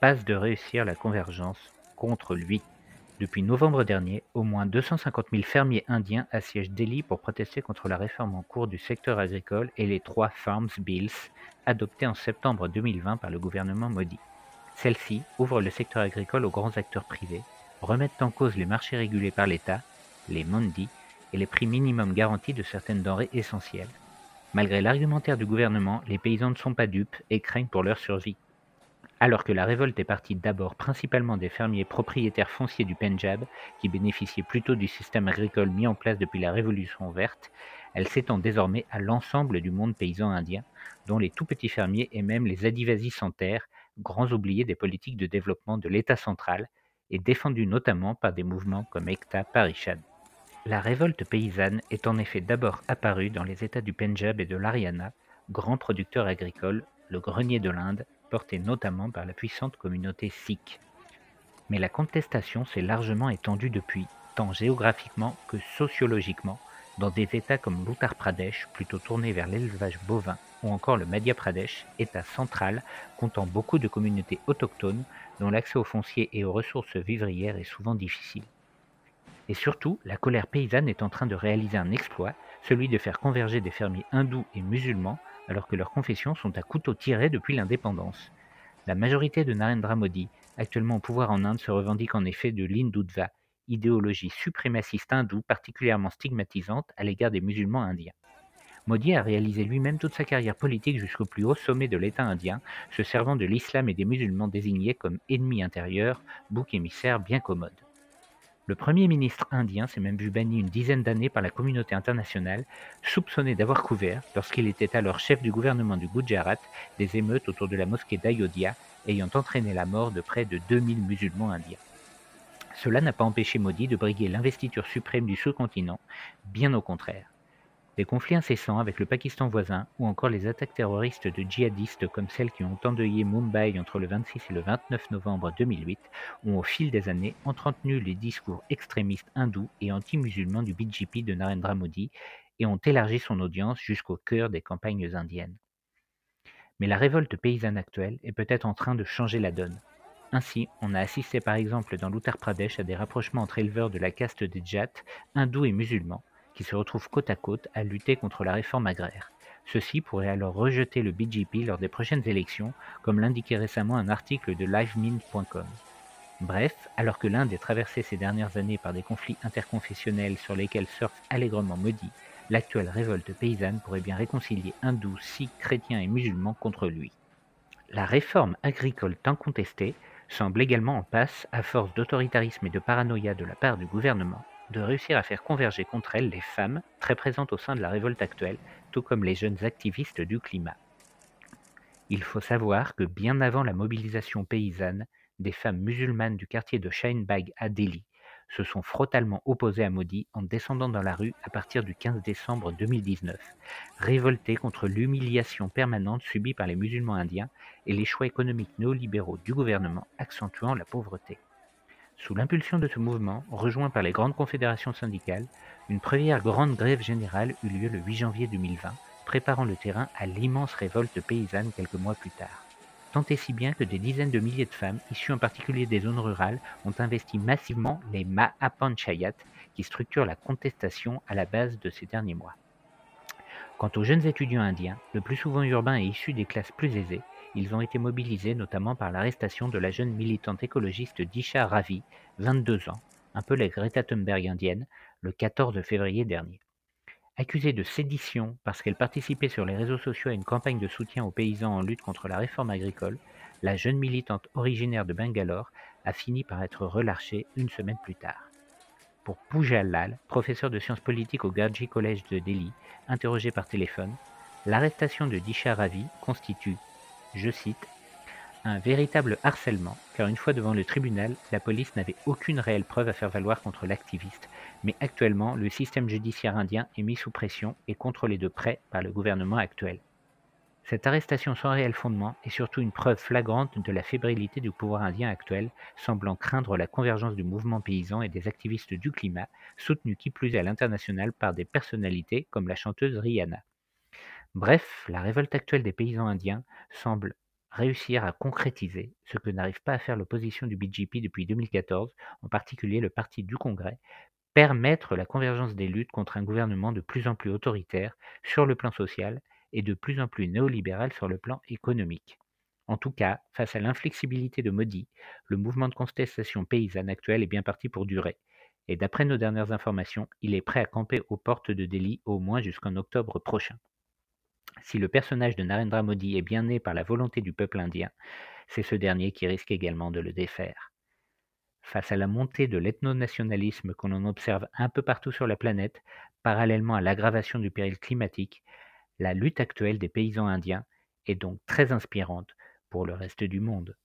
passe de réussir la convergence contre lui. Depuis novembre dernier, au moins 250 000 fermiers indiens assiègent Delhi pour protester contre la réforme en cours du secteur agricole et les trois Farms Bills adoptés en septembre 2020 par le gouvernement Modi. Celles-ci ouvrent le secteur agricole aux grands acteurs privés, remettent en cause les marchés régulés par l'État, les mandis, et les prix minimums garantis de certaines denrées essentielles. Malgré l'argumentaire du gouvernement, les paysans ne sont pas dupes et craignent pour leur survie. Alors que la révolte est partie d'abord principalement des fermiers propriétaires fonciers du Pendjab, qui bénéficiaient plutôt du système agricole mis en place depuis la Révolution verte, elle s'étend désormais à l'ensemble du monde paysan indien, dont les tout petits fermiers et même les adivasis sans terre, grands oubliés des politiques de développement de l'État central, et défendus notamment par des mouvements comme Ekta Parishad. La révolte paysanne est en effet d'abord apparue dans les États du Pendjab et de l'Haryana, grands producteurs agricoles, le grenier de l'Inde, porté notamment par la puissante communauté sikh. Mais la contestation s'est largement étendue depuis, tant géographiquement que sociologiquement, dans des États comme l'Uttar Pradesh, plutôt tourné vers l'élevage bovin, ou encore le Madhya Pradesh, État central comptant beaucoup de communautés autochtones dont l'accès aux fonciers et aux ressources vivrières est souvent difficile. Et surtout, la colère paysanne est en train de réaliser un exploit, celui de faire converger des fermiers hindous et musulmans alors que leurs confessions sont à couteau tiré depuis l'indépendance. La majorité de Narendra Modi, actuellement au pouvoir en Inde, se revendique en effet de l'Hindutva, idéologie suprémaciste hindoue particulièrement stigmatisante à l'égard des musulmans indiens. Modi a réalisé lui-même toute sa carrière politique jusqu'au plus haut sommet de l'État indien, se servant de l'islam et des musulmans désignés comme ennemis intérieurs, bouc émissaire bien commode. Le Premier ministre indien s'est même vu banni une dizaine d'années par la communauté internationale, soupçonné d'avoir couvert, lorsqu'il était alors chef du gouvernement du Gujarat, des émeutes autour de la mosquée d'Ayodhya, ayant entraîné la mort de près de 2000 musulmans indiens. Cela n'a pas empêché Modi de briguer l'investiture suprême du sous-continent, bien au contraire. Des conflits incessants avec le Pakistan voisin ou encore les attaques terroristes de djihadistes comme celles qui ont endeuillé Mumbai entre le 26 et le 29 novembre 2008 ont au fil des années entretenu les discours extrémistes hindous et anti-musulmans du BJP de Narendra Modi et ont élargi son audience jusqu'au cœur des campagnes indiennes. Mais la révolte paysanne actuelle est peut-être en train de changer la donne. Ainsi, on a assisté par exemple dans l'Uttar Pradesh à des rapprochements entre éleveurs de la caste des Jats, hindous et musulmans, qui se retrouvent côte à côte à lutter contre la réforme agraire. Ceux-ci pourraient alors rejeter le BJP lors des prochaines élections, comme l'indiquait récemment un article de livemint.com. Bref, alors que l'Inde est traversée ces dernières années par des conflits interconfessionnels sur lesquels surfe allègrement maudit, l'actuelle révolte paysanne pourrait bien réconcilier hindous, sikhs, chrétiens et musulmans contre lui. La réforme agricole tant contestée semble également en passe, à force d'autoritarisme et de paranoïa de la part du gouvernement, de réussir à faire converger contre elle les femmes, très présentes au sein de la révolte actuelle, tout comme les jeunes activistes du climat. Il faut savoir que bien avant la mobilisation paysanne, des femmes musulmanes du quartier de Shinebag à Delhi se sont frottalement opposées à Modi en descendant dans la rue à partir du 15 décembre 2019, révoltées contre l'humiliation permanente subie par les musulmans indiens et les choix économiques néolibéraux du gouvernement accentuant la pauvreté. Sous l'impulsion de ce mouvement, rejoint par les grandes confédérations syndicales, une première grande grève générale eut lieu le 8 janvier 2020, préparant le terrain à l'immense révolte paysanne quelques mois plus tard. Tant et si bien que des dizaines de milliers de femmes, issues en particulier des zones rurales, ont investi massivement les Mahapanchayat, qui structurent la contestation à la base de ces derniers mois. Quant aux jeunes étudiants indiens, le plus souvent urbains et issus des classes plus aisées, ils ont été mobilisés notamment par l'arrestation de la jeune militante écologiste Disha Ravi, 22 ans, un peu la Greta Thunberg indienne, le 14 février dernier. Accusée de sédition parce qu'elle participait sur les réseaux sociaux à une campagne de soutien aux paysans en lutte contre la réforme agricole, la jeune militante originaire de Bangalore a fini par être relâchée une semaine plus tard. Pour Pooja Lal, professeur de sciences politiques au Gargi College de Delhi, interrogé par téléphone, l'arrestation de Disha Ravi constitue je cite, un véritable harcèlement, car une fois devant le tribunal, la police n'avait aucune réelle preuve à faire valoir contre l'activiste, mais actuellement le système judiciaire indien est mis sous pression et contrôlé de près par le gouvernement actuel. Cette arrestation sans réel fondement est surtout une preuve flagrante de la fébrilité du pouvoir indien actuel, semblant craindre la convergence du mouvement paysan et des activistes du climat, soutenus qui plus est à l'international par des personnalités comme la chanteuse Rihanna. Bref, la révolte actuelle des paysans indiens semble réussir à concrétiser ce que n'arrive pas à faire l'opposition du BJP depuis 2014, en particulier le Parti du Congrès, permettre la convergence des luttes contre un gouvernement de plus en plus autoritaire sur le plan social et de plus en plus néolibéral sur le plan économique. En tout cas, face à l'inflexibilité de Modi, le mouvement de contestation paysanne actuel est bien parti pour durer. Et d'après nos dernières informations, il est prêt à camper aux portes de Delhi au moins jusqu'en octobre prochain. Si le personnage de Narendra Modi est bien né par la volonté du peuple indien, c'est ce dernier qui risque également de le défaire. Face à la montée de l'ethno-nationalisme que l'on observe un peu partout sur la planète, parallèlement à l'aggravation du péril climatique, la lutte actuelle des paysans indiens est donc très inspirante pour le reste du monde.